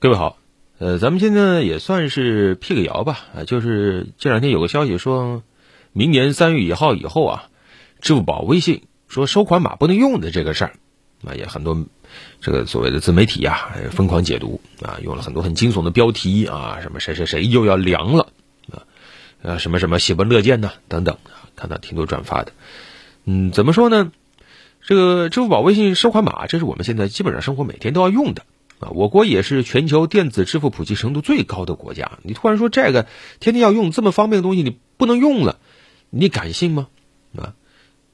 各位好，呃，咱们现在也算是辟个谣吧，啊，就是这两天有个消息说，明年三月一号以后啊，支付宝、微信说收款码不能用的这个事儿，啊，也很多这个所谓的自媒体呀疯狂解读啊，用了很多很惊悚的标题啊，什么谁谁谁又要凉了啊，啊，什么什么喜闻乐见呐等等，看到挺多转发的，嗯，怎么说呢？这个支付宝、微信收款码，这是我们现在基本上生活每天都要用的。啊，我国也是全球电子支付普及程度最高的国家。你突然说这个天天要用这么方便的东西，你不能用了，你敢信吗？啊，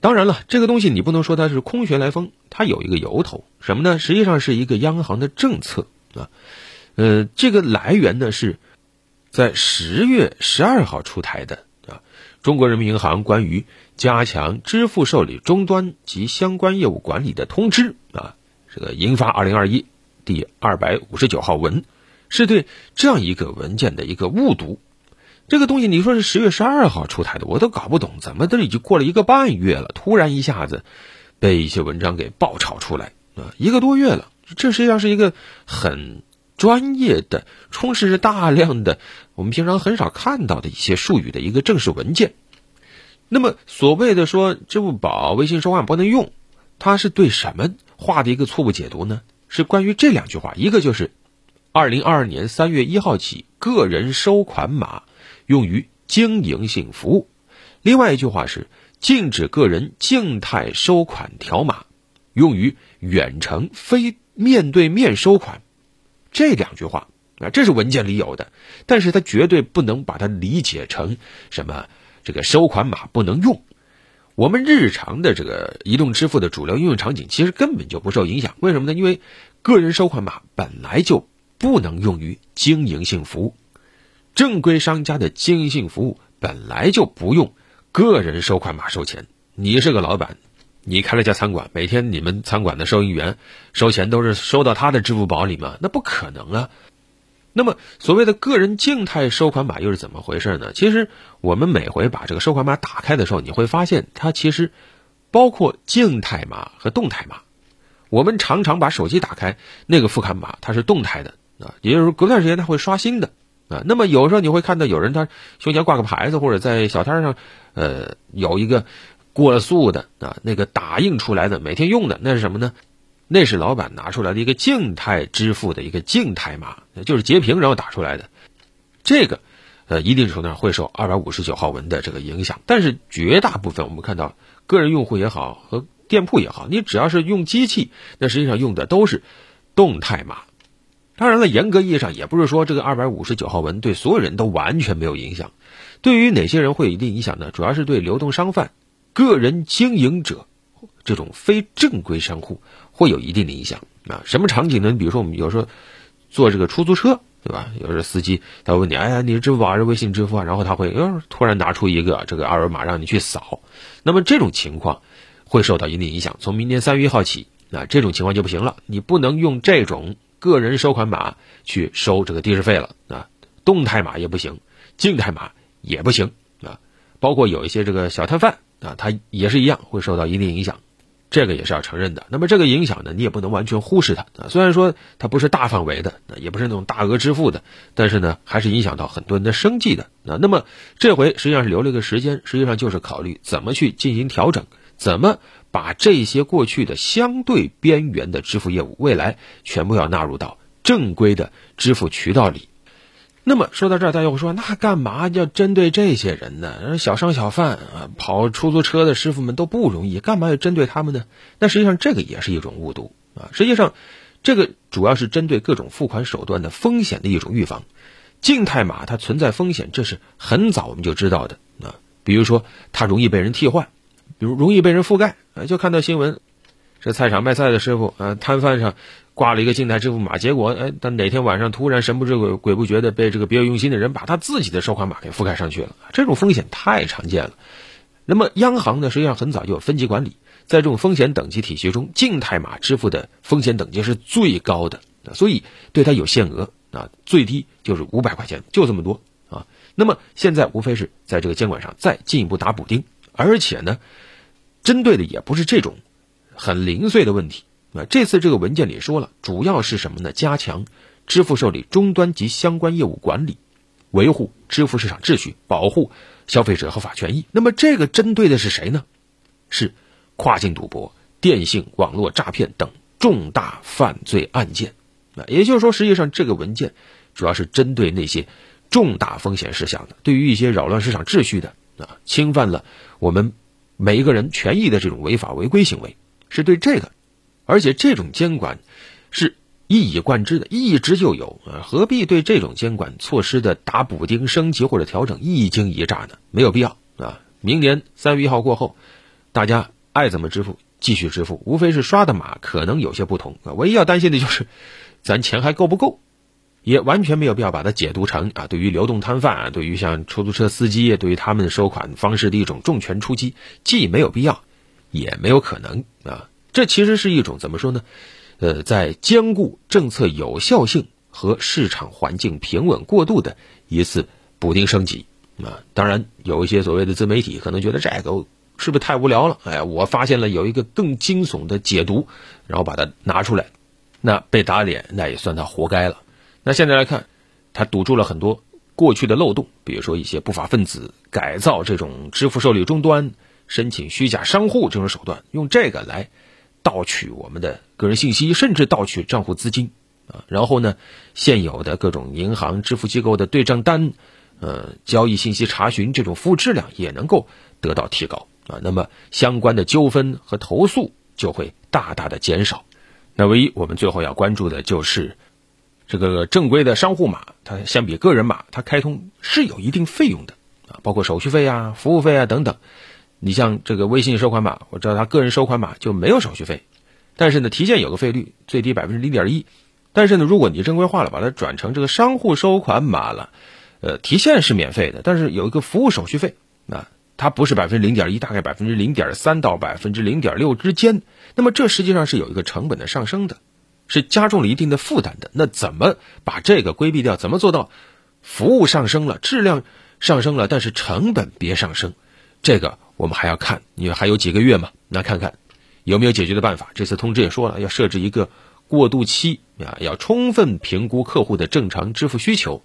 当然了，这个东西你不能说它是空穴来风，它有一个由头，什么呢？实际上是一个央行的政策啊。呃，这个来源呢是在十月十二号出台的啊，中国人民银行关于加强支付受理终端及相关业务管理的通知啊，这个银发二零二一。第二百五十九号文，是对这样一个文件的一个误读。这个东西你说是十月十二号出台的，我都搞不懂，怎么都已经过了一个半月了，突然一下子被一些文章给爆炒出来啊！一个多月了，这实际上是一个很专业的、充斥着大量的我们平常很少看到的一些术语的一个正式文件。那么所谓的说支付宝、微信收款不能用，它是对什么画的一个错误解读呢？是关于这两句话，一个就是二零二二年三月一号起，个人收款码用于经营性服务；另外一句话是禁止个人静态收款条码用于远程非面对面收款。这两句话啊，这是文件里有的，但是它绝对不能把它理解成什么这个收款码不能用。我们日常的这个移动支付的主流应用场景，其实根本就不受影响。为什么呢？因为个人收款码本来就不能用于经营性服务，正规商家的经营性服务本来就不用个人收款码收钱。你是个老板，你开了家餐馆，每天你们餐馆的收银员收钱都是收到他的支付宝里吗？那不可能啊。那么，所谓的个人静态收款码又是怎么回事呢？其实，我们每回把这个收款码打开的时候，你会发现它其实包括静态码和动态码。我们常常把手机打开，那个付款码它是动态的啊，也就是说隔段时间它会刷新的啊。那么有时候你会看到有人他胸前挂个牌子，或者在小摊上，呃，有一个过了速的啊，那个打印出来的每天用的那是什么呢？那是老板拿出来的一个静态支付的一个静态码，就是截屏然后打出来的。这个，呃，一定程度上会受二百五十九号文的这个影响。但是绝大部分我们看到，个人用户也好和店铺也好，你只要是用机器，那实际上用的都是动态码。当然了，严格意义上也不是说这个二百五十九号文对所有人都完全没有影响。对于哪些人会有一定影响呢？主要是对流动商贩、个人经营者。这种非正规商户会有一定的影响啊？什么场景呢？比如说我们有时候坐这个出租车，对吧？有时候司机他会问你：“哎呀，你是支付宝还是微信支付啊？”然后他会呃突然拿出一个这个二维码让你去扫。那么这种情况会受到一定影响。从明年三月一号起，啊，这种情况就不行了，你不能用这种个人收款码去收这个的士费了啊。动态码也不行，静态码也不行啊。包括有一些这个小摊贩啊，他也是一样会受到一定影响。这个也是要承认的。那么这个影响呢，你也不能完全忽视它啊。虽然说它不是大范围的，也不是那种大额支付的，但是呢，还是影响到很多人的生计的啊。那么这回实际上是留了一个时间，实际上就是考虑怎么去进行调整，怎么把这些过去的相对边缘的支付业务，未来全部要纳入到正规的支付渠道里。那么说到这儿，大家会说，那干嘛要针对这些人呢？小商小贩啊，跑出租车的师傅们都不容易，干嘛要针对他们呢？那实际上这个也是一种误读啊。实际上，这个主要是针对各种付款手段的风险的一种预防。静态码它存在风险，这是很早我们就知道的啊。比如说，它容易被人替换，比如容易被人覆盖。就看到新闻，这菜场卖菜的师傅啊，摊贩上。挂了一个静态支付码，结果哎，他哪天晚上突然神不知鬼鬼不觉的被这个别有用心的人把他自己的收款码给覆盖上去了，这种风险太常见了。那么央行呢，实际上很早就有分级管理，在这种风险等级体系中，静态码支付的风险等级是最高的，所以对它有限额啊，最低就是五百块钱，就这么多啊。那么现在无非是在这个监管上再进一步打补丁，而且呢，针对的也不是这种很零碎的问题。啊，这次这个文件里说了，主要是什么呢？加强支付受理终端及相关业务管理，维护支付市场秩序，保护消费者合法权益。那么，这个针对的是谁呢？是跨境赌博、电信网络诈骗等重大犯罪案件。啊，也就是说，实际上这个文件主要是针对那些重大风险事项的，对于一些扰乱市场秩序的啊，侵犯了我们每一个人权益的这种违法违规行为，是对这个。而且这种监管是一以贯之的，一直就有啊，何必对这种监管措施的打补丁、升级或者调整一惊一乍呢？没有必要啊！明年三月一号过后，大家爱怎么支付继续支付，无非是刷的码可能有些不同啊。唯一要担心的就是，咱钱还够不够？也完全没有必要把它解读成啊，对于流动摊贩啊，对于像出租车司机，对于他们收款方式的一种重拳出击，既没有必要，也没有可能啊。这其实是一种怎么说呢？呃，在兼顾政策有效性和市场环境平稳过渡的一次补丁升级啊。当然，有一些所谓的自媒体可能觉得这个是不是太无聊了？哎，我发现了有一个更惊悚的解读，然后把它拿出来，那被打脸，那也算他活该了。那现在来看，他堵住了很多过去的漏洞，比如说一些不法分子改造这种支付受理终端、申请虚假商户这种手段，用这个来。盗取我们的个人信息，甚至盗取账户资金，啊，然后呢，现有的各种银行支付机构的对账单，呃，交易信息查询这种服务质量也能够得到提高，啊，那么相关的纠纷和投诉就会大大的减少。那唯一我们最后要关注的就是这个正规的商户码，它相比个人码，它开通是有一定费用的，啊，包括手续费啊、服务费啊等等。你像这个微信收款码，我知道他个人收款码就没有手续费，但是呢，提现有个费率，最低百分之零点一。但是呢，如果你正规化了，把它转成这个商户收款码了，呃，提现是免费的，但是有一个服务手续费，啊，它不是百分之零点一，大概百分之零点三到百分之零点六之间。那么这实际上是有一个成本的上升的，是加重了一定的负担的。那怎么把这个规避掉？怎么做到服务上升了，质量上升了，但是成本别上升？这个。我们还要看，因为还有几个月嘛，那看看有没有解决的办法。这次通知也说了，要设置一个过渡期啊，要充分评估客户的正常支付需求，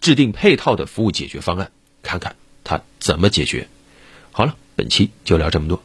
制定配套的服务解决方案，看看他怎么解决。好了，本期就聊这么多。